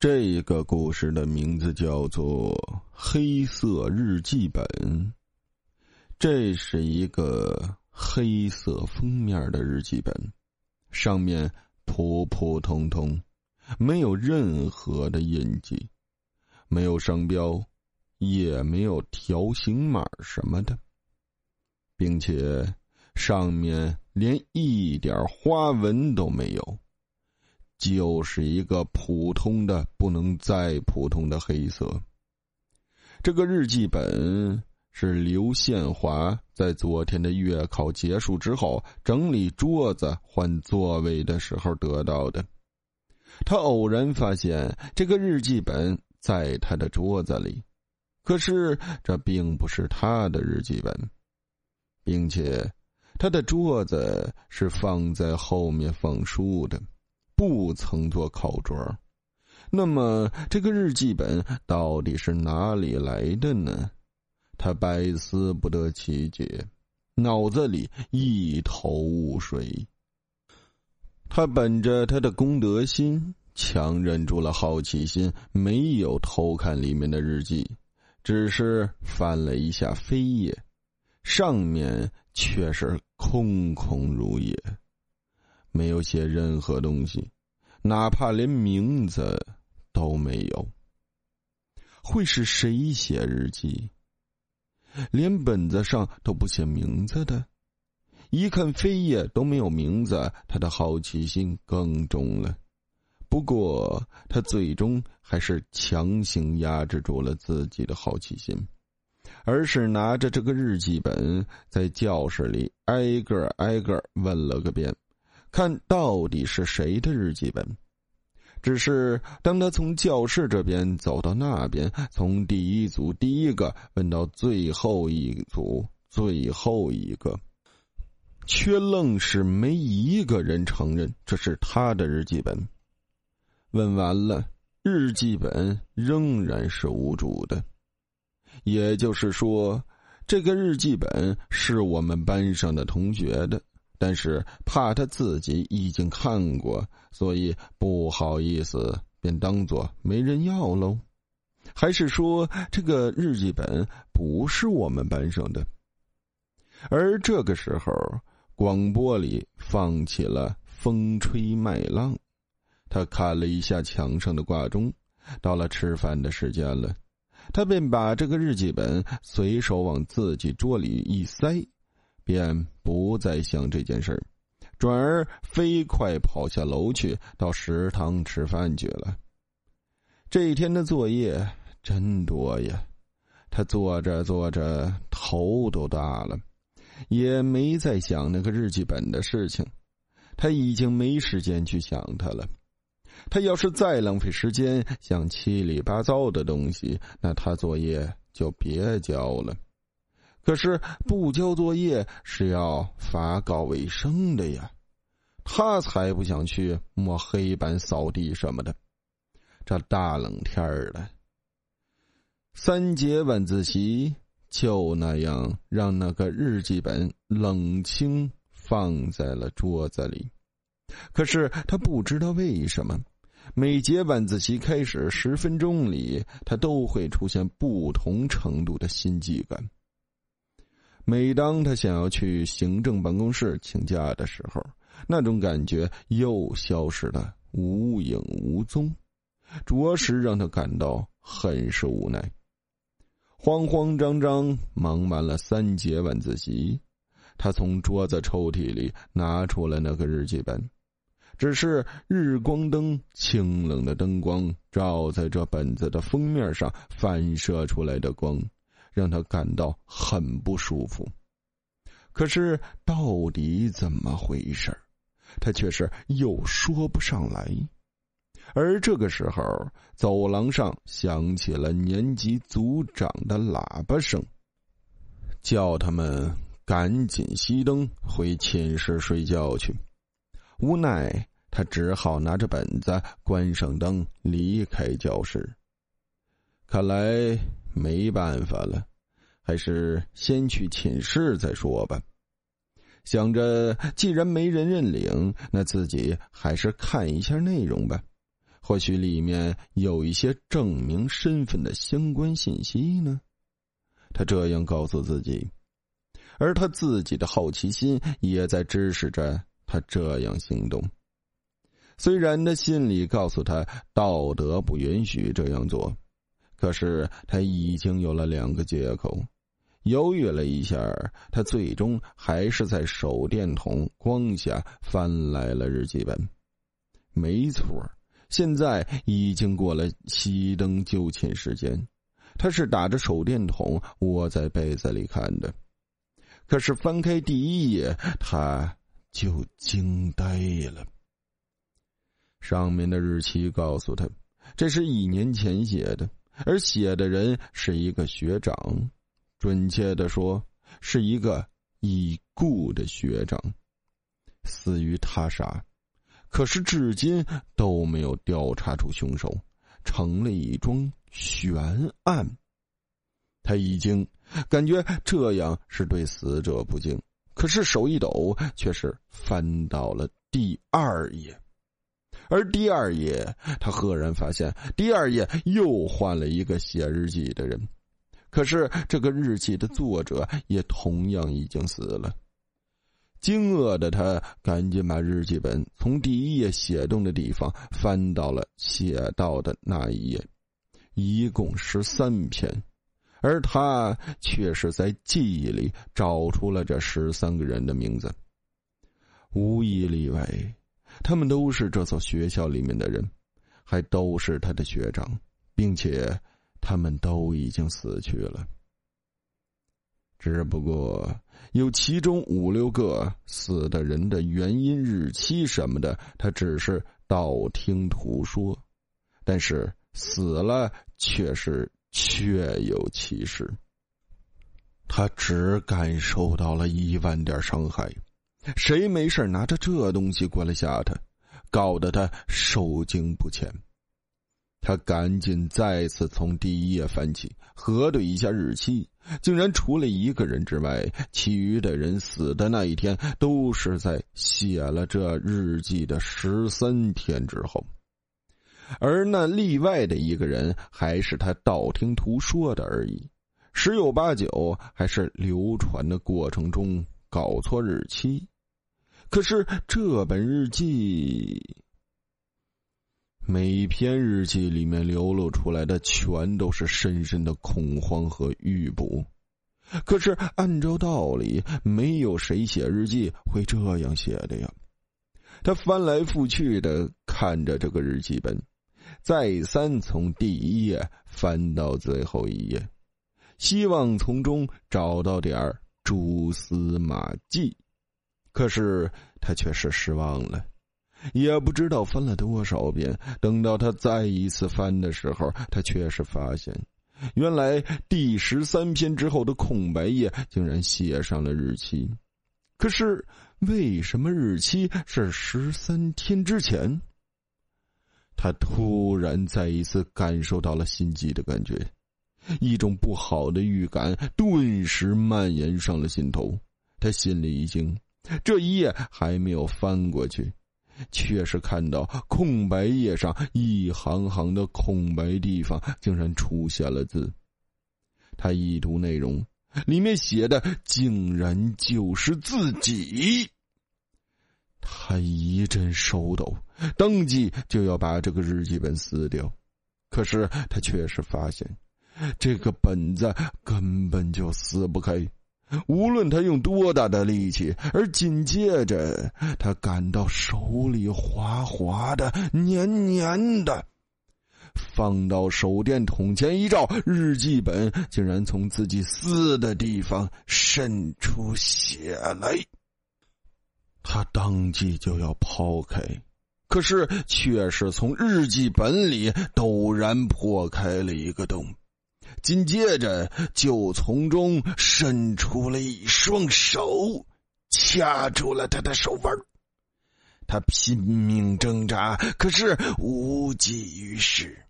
这个故事的名字叫做《黑色日记本》。这是一个黑色封面的日记本，上面普普通通，没有任何的印记，没有商标，也没有条形码什么的，并且上面连一点花纹都没有。就是一个普通的不能再普通的黑色。这个日记本是刘宪华在昨天的月考结束之后整理桌子换座位的时候得到的。他偶然发现这个日记本在他的桌子里，可是这并不是他的日记本，并且他的桌子是放在后面放书的。不曾做考桌，那么这个日记本到底是哪里来的呢？他百思不得其解，脑子里一头雾水。他本着他的公德心，强忍住了好奇心，没有偷看里面的日记，只是翻了一下扉页，上面却是空空如也。没有写任何东西，哪怕连名字都没有。会是谁写日记？连本子上都不写名字的？一看扉页都没有名字，他的好奇心更重了。不过他最终还是强行压制住了自己的好奇心，而是拿着这个日记本在教室里挨个挨个问了个遍。看到底是谁的日记本？只是当他从教室这边走到那边，从第一组第一个问到最后一组最后一个，却愣是没一个人承认这是他的日记本。问完了，日记本仍然是无主的，也就是说，这个日记本是我们班上的同学的。但是怕他自己已经看过，所以不好意思，便当做没人要喽。还是说这个日记本不是我们班上的？而这个时候，广播里放起了《风吹麦浪》，他看了一下墙上的挂钟，到了吃饭的时间了，他便把这个日记本随手往自己桌里一塞。便不再想这件事儿，转而飞快跑下楼去，到食堂吃饭去了。这一天的作业真多呀，他做着做着头都大了，也没再想那个日记本的事情。他已经没时间去想他了。他要是再浪费时间想七里八糟的东西，那他作业就别交了。可是不交作业是要罚告卫生的呀，他才不想去抹黑板、扫地什么的。这大冷天儿的，三节晚自习就那样让那个日记本冷清放在了桌子里。可是他不知道为什么，每节晚自习开始十分钟里，他都会出现不同程度的心悸感。每当他想要去行政办公室请假的时候，那种感觉又消失的无影无踪，着实让他感到很是无奈。慌慌张张忙完了三节晚自习，他从桌子抽屉里拿出了那个日记本，只是日光灯清冷的灯光照在这本子的封面上反射出来的光。让他感到很不舒服，可是到底怎么回事他却是又说不上来。而这个时候，走廊上响起了年级组长的喇叭声，叫他们赶紧熄灯，回寝室睡觉去。无奈，他只好拿着本子，关上灯，离开教室。看来。没办法了，还是先去寝室再说吧。想着，既然没人认领，那自己还是看一下内容吧。或许里面有一些证明身份的相关信息呢？他这样告诉自己，而他自己的好奇心也在支持着他这样行动。虽然他心里告诉他道德不允许这样做，可是他已经有了两个借口。犹豫了一下，他最终还是在手电筒光下翻来了日记本。没错，现在已经过了熄灯就寝时间。他是打着手电筒窝在被子里看的，可是翻开第一页，他就惊呆了。上面的日期告诉他，这是一年前写的，而写的人是一个学长，准确的说，是一个已故的学长，死于他杀。可是至今都没有调查出凶手，成了一桩悬案。他已经感觉这样是对死者不敬，可是手一抖，却是翻到了第二页。而第二页，他赫然发现，第二页又换了一个写日记的人，可是这个日记的作者也同样已经死了。惊愕的他赶紧把日记本从第一页写动的地方翻到了写到的那一页，一共十三篇，而他却是在记忆里找出了这十三个人的名字，无一例外。他们都是这所学校里面的人，还都是他的学长，并且他们都已经死去了。只不过有其中五六个死的人的原因、日期什么的，他只是道听途说，但是死了却是确有其事。他只感受到了一万点伤害。谁没事拿着这东西过来吓他，搞得他受惊不浅。他赶紧再次从第一页翻起，核对一下日期，竟然除了一个人之外，其余的人死的那一天都是在写了这日记的十三天之后，而那例外的一个人还是他道听途说的而已，十有八九还是流传的过程中搞错日期。可是这本日记，每篇日记里面流露出来的全都是深深的恐慌和预卜。可是按照道理，没有谁写日记会这样写的呀。他翻来覆去的看着这个日记本，再三从第一页翻到最后一页，希望从中找到点儿蛛丝马迹。可是他却是失望了，也不知道翻了多少遍。等到他再一次翻的时候，他却是发现，原来第十三篇之后的空白页竟然写上了日期。可是为什么日期是十三天之前？他突然再一次感受到了心悸的感觉，一种不好的预感顿时蔓延上了心头。他心里一惊。这一页还没有翻过去，却是看到空白页上一行行的空白地方竟然出现了字。他一读内容，里面写的竟然就是自己。他一阵手抖，当即就要把这个日记本撕掉，可是他却是发现，这个本子根本就撕不开。无论他用多大的力气，而紧接着他感到手里滑滑的、黏黏的。放到手电筒前一照，日记本竟然从自己撕的地方渗出血来。他当即就要抛开，可是却是从日记本里陡然破开了一个洞。紧接着，就从中伸出了一双手，掐住了他的手腕。他拼命挣扎，可是无济于事。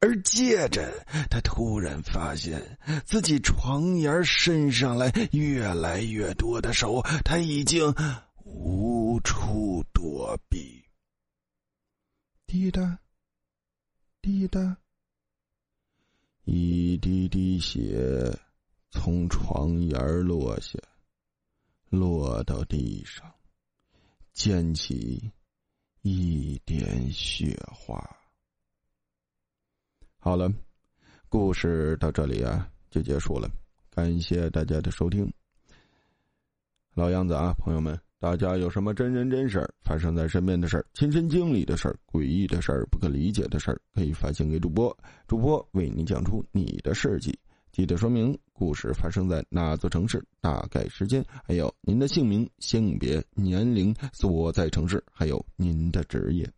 而接着，他突然发现自己床沿伸上来越来越多的手，他已经无处躲避。滴答，滴答，一滴滴血从床沿落下，落到地上，溅起一点雪花。好了，故事到这里啊就结束了，感谢大家的收听。老样子啊，朋友们。大家有什么真人真事儿发生在身边的事儿、亲身经历的事儿、诡异的事儿、不可理解的事儿，可以发信给主播，主播为你讲出你的事迹。记得说明故事发生在哪座城市、大概时间，还有您的姓名、性别、年龄、所在城市，还有您的职业。